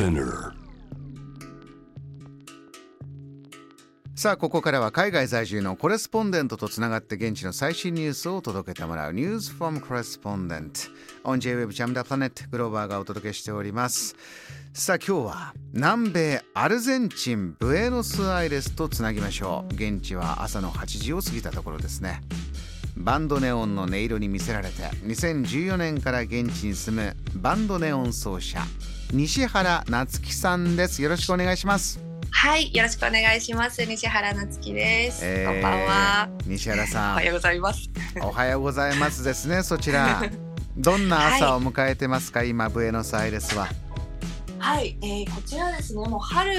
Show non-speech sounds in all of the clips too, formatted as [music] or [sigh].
Spinner さあここからは海外在住のコレスポンデントとつながって現地の最新ニュースを届けてもらう News from Correspondent on J-Web Jam the Planet グローバーがお届けしております。さあ今日は南米アルゼンチンブエノスアイレスとつなぎましょう。現地は朝の8時を過ぎたところですね。バンドネオンの音色に魅せられて2014年から現地に住むバンドネオン奏者西原夏樹さんですよろしくお願いしますはい、よろしくお願いします。西原夏樹です。えーこんばんは。西原さんおはようございます。おはようございますですねそちら [laughs] どんな朝を迎えてますか、今ブエノスアイレスは？はい、えー、こちらですね、もう春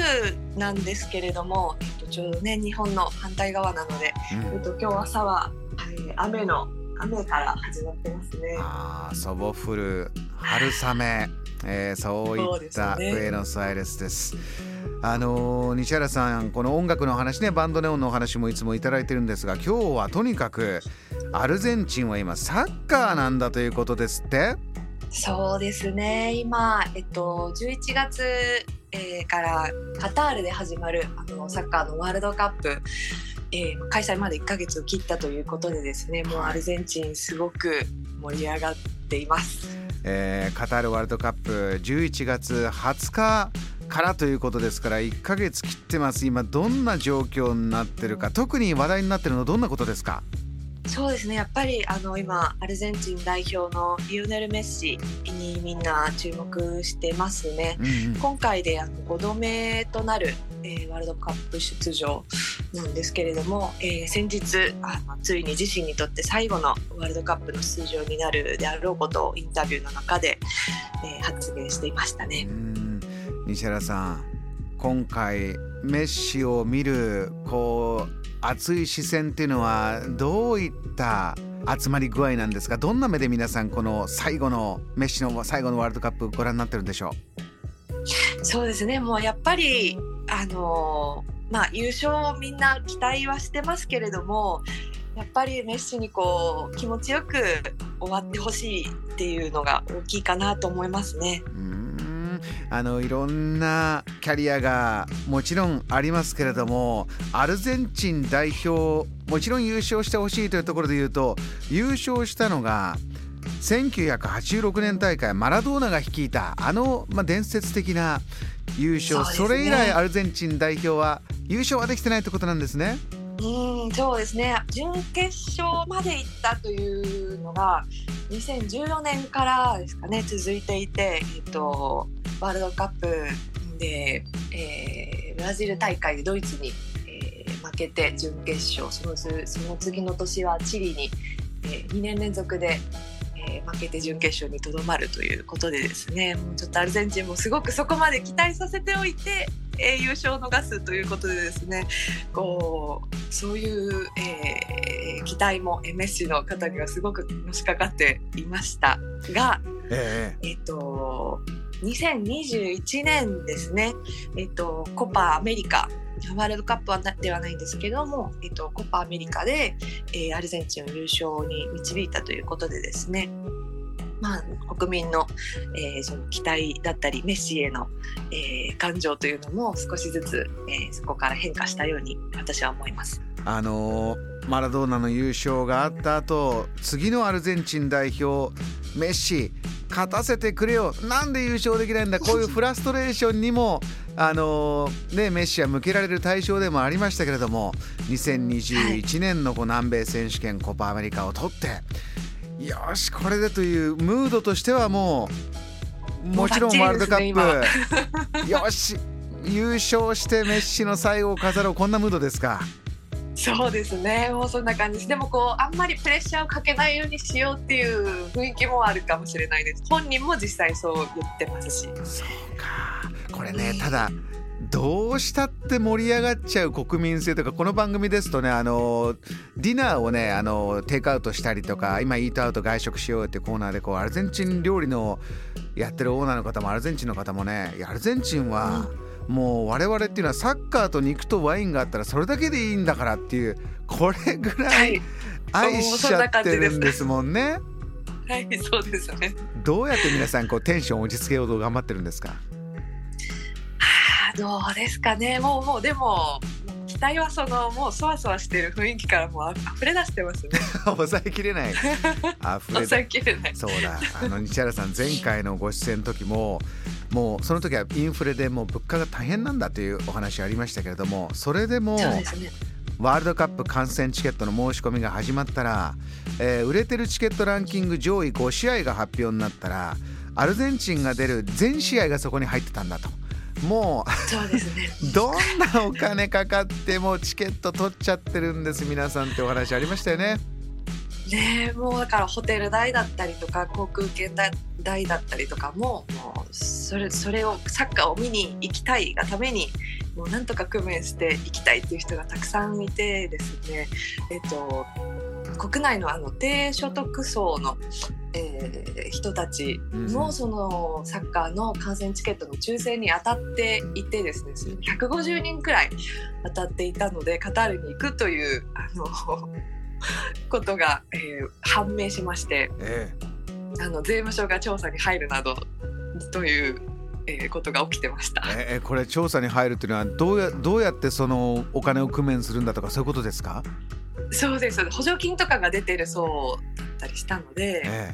なんですけれども、えっとちょうどね日本の反対側なので、うんえっと今日朝は、えー、雨の雨から始まってますね。あー祖母降る春雨、えーそうそいうったブエノスアイレスです。あのー西原さんこの音楽の話ねバンドネオンのお話もいつもいただいてるんですが今日はとにかくアルゼンチンは今サッカーなんだということですってそうですね。今えっと11月、えーからカタールで始まるあのサッカーのワールドカップ。えー開催まで1ヶ月を切ったということでですねもうアルゼンチンすごく盛り上がっています。えーカタールワールドカップ11月20日からということですから1ヶ月切ってます。今どんな状況になってるか特に話題になってるのはどんなことですか？そうですね。やっぱりあの今アルゼンチン代表のリオネル・メッシにみんな注目してますね。うんうん。今回であの5度目となる、えーワールドカップ出場なんですけれども、えー先日あのついに自身にとって最後のワールドカップの出場になるであろうことをインタビューの中で、えー発言していましたね。うん。西原さん今回メッシを見るこう熱い視線っていうのはどういった集まり具合なんですか？どんな目で皆さんこの最後のメッシの最後のワールドカップご覧になってるんでしょそうですね。もうやっぱりあのーまあ優勝をみんな期待はしてますけれどもやっぱりメッシにこう気持ちよく終わってほしいっていうのが大きいかなと思いますね。あのいろんなキャリアがもちろんありますけれどもアルゼンチン代表もちろん優勝してほしいというところで言うと優勝したのが1986年大会マラドーナが率いたあの、まあ、伝説的な優勝。そ,、れ以来アルゼンチン代表は優勝はできてないってことなんですね。うんそうですね。準決勝まで行ったというのが2014年からですかね続いていて、えっと、ワールドカップで、えーブラジル大会でドイツに、えー負けて準決勝。そのずその次の年はチリに、え2年連続で、えー負けて準決勝にとどまるということでですねもうちょっとアルゼンチンもすごくそこまで期待させておいて、えー優勝を逃すということでですねこうそういう、えー期待もえーメッシの方にはすごくのしかかっていましたが、ええっと2021年ですね、えっとコパアメリカワールドカップはなではないんですけども、えっと、コパアメリカで、えーアルゼンチンを優勝に導いたということでですね。まあ、国民の,、えーその期待だったりメッシへの、えー感情というのも少しずつ、えーそこから変化したように私は思います。あのマラドーナの優勝があった後次のアルゼンチン代表メッシ勝たせてくれよ。なんで優勝できないんだ。こういうフラストレーションにもあのーね、メッシは向けられる対象でもありましたけれども2021年のこう南米選手権コパアメリカを取ってよしこれでというムードとしてはもうもちろんワールドカバップよし優勝してメッシの最後を飾ろうこんなムードですか？そうですね。もうそんな感じでもこうあんまりプレッシャーをかけないようにしようっていう雰囲気もあるかもしれないです。本人も実際そう言ってますし。そうかこれねただどうしたって盛り上がっちゃう国民性とかこの番組ですとねあのディナーをねあのテイクアウトしたりとか今イートアウト外食しようってコーナーでこうアルゼンチン料理のやってるオーナーの方もアルゼンチンの方もねアルゼンチンはもう我々っていうのはサッカーと肉とワインがあったらそれだけでいいんだからっていうこれぐらはい。い愛しちゃってるんですもんね。はい。そうですね。どうやって皆さんこうテンションを落ち着けようと頑張ってるんですか？どうですかね。もうもうでも期待はそのもうそわそわしてる雰囲気からもう溢れ出してますね。[laughs] 抑えきれない。溢れ抑えきれない。そうだ。あの西原さん前回のご出演の時ももうその時はインフレでもう物価が大変なんだというお話ありましたけれどもそれでもワールドカップ観戦チケットの申し込みが始まったら、えー売れてるチケットランキング上位5試合が発表になったらアルゼンチンが出る全試合がそこに入ってたんだともそうですねうどんなお金かかってもチケット取っちゃってるんです皆さんってお話ありましたよね。ねえもうだからホテル代だったりとか航空券代だったりとかももうそれそれをサッカーを見に行きたいがためにもうなんとか工面して行きたいっていう人がたくさんいてですねえっと国内のあの低所得層の、えー人たちうん。もそのサッカーの観戦チケットの抽選に当たっていてですね150人くらい当たっていたのでカタールに行くというあの [laughs] ことが、えー判明しましてえあの税務署が調査に入るなどという、えーことが起きてました。ええこれ調査に入るというのはどうやどうやってそのお金を工面するんだとかそういうことですか、そうです。補助金とかが出てるそうだったりしたので、え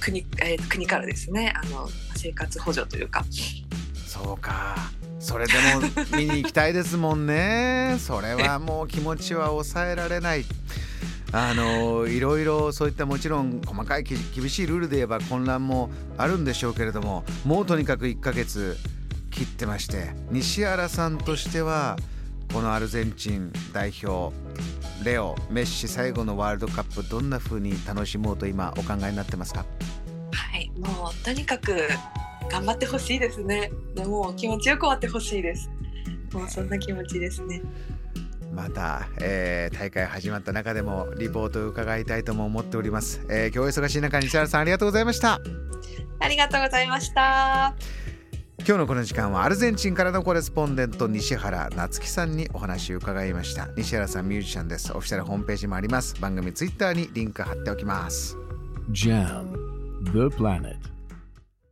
国えー国からですねあの生活補助というか。え、そうか。それでも見に行きたいですもんね。それはもう気持ちは抑えられない。あのいろいろそういったもちろん細かいき厳しいルールで言えば混乱もあるんでしょうけれどももうとにかく1ヶ月切ってまして西原さんとしてはこのアルゼンチン代表レオメッシ最後のワールドカップどんな風に楽しもうと今お考えになってますか？はいもうとにかく頑張ってほしいですね。でもう気持ちよく終わってほしいです。もうそんな気持ちですね。また、えー大会始まった中でもリポートを伺いたいとも思っております、えー今日は忙しい中西原さんありがとうございました。ありがとうございました今日のこの時間はアルゼンチンからのコレスポンデント西原夏樹さんにお話を伺いました。西原さんミュージシャンです。オフィシャルホームページもあります。番組ツイッターにリンク貼っておきます。Jam, the planet.